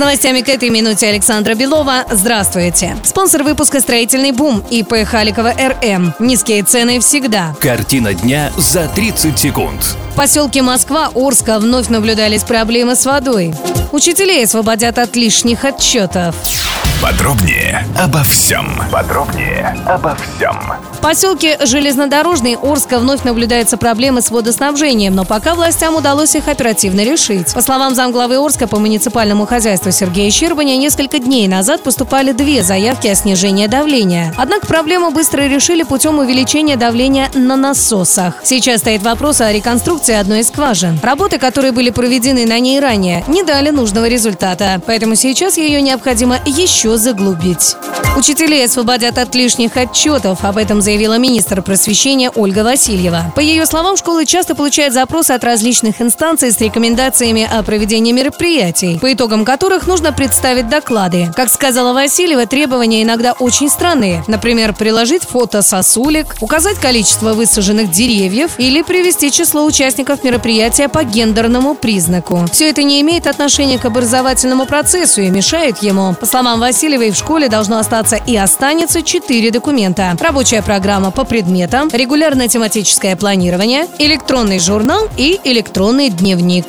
Новостями к этой минуте Александра Белова. Здравствуйте. Спонсор выпуска «Строительный бум» ИП Халикова РМ. Низкие цены всегда. Картина дня за 30 секунд. В поселке Москва Орска вновь наблюдались проблемы с водой. Учителей освободят от лишних отчетов. Подробнее обо всем. Подробнее обо всем. В поселке Железнодорожный Орска вновь наблюдаются проблемы с водоснабжением, но пока властям удалось их оперативно решить. По словам замглавы Орска по муниципальному хозяйству Сергея Щербаня, несколько дней назад поступали две заявки о снижении давления. Однако проблему быстро решили путем увеличения давления на насосах. Сейчас стоит вопрос о реконструкции одной из скважин. Работы, которые были проведены на ней ранее, не дали нужного результата, поэтому сейчас ее необходимо еще заглубить. Учителей освободят от лишних отчетов. Об этом заявила министр просвещения Ольга Васильева. По ее словам, школы часто получают запросы от различных инстанций с рекомендациями о проведении мероприятий, по итогам которых нужно представить доклады. Как сказала Васильева, требования иногда очень странные. Например, приложить фото сосулек, указать количество высаженных деревьев или привести число участников мероприятия по гендерному признаку. Все это не имеет отношения к образовательному процессу и мешает ему. По словам Васильевой, в школе должно остаться и останется четыре документа. Рабочая программа по предметам, регулярное тематическое планирование, электронный журнал и электронный дневник.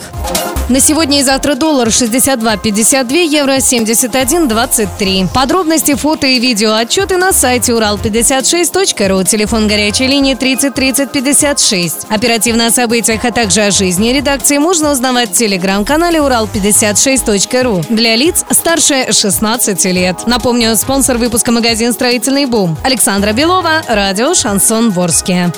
На сегодня и завтра доллар 62.52, евро 71.23. Подробности, фото и видео отчеты на сайте урал56.ру, телефон горячей линии 30 30 56. Оперативно о событиях, а также о жизни редакции можно узнавать в телеграм-канале урал56.ру для лиц старше 16 лет. Напомню, спонсор выпуска магазин «Строительный бум». Александра Белова, радио «Шансон Ворске».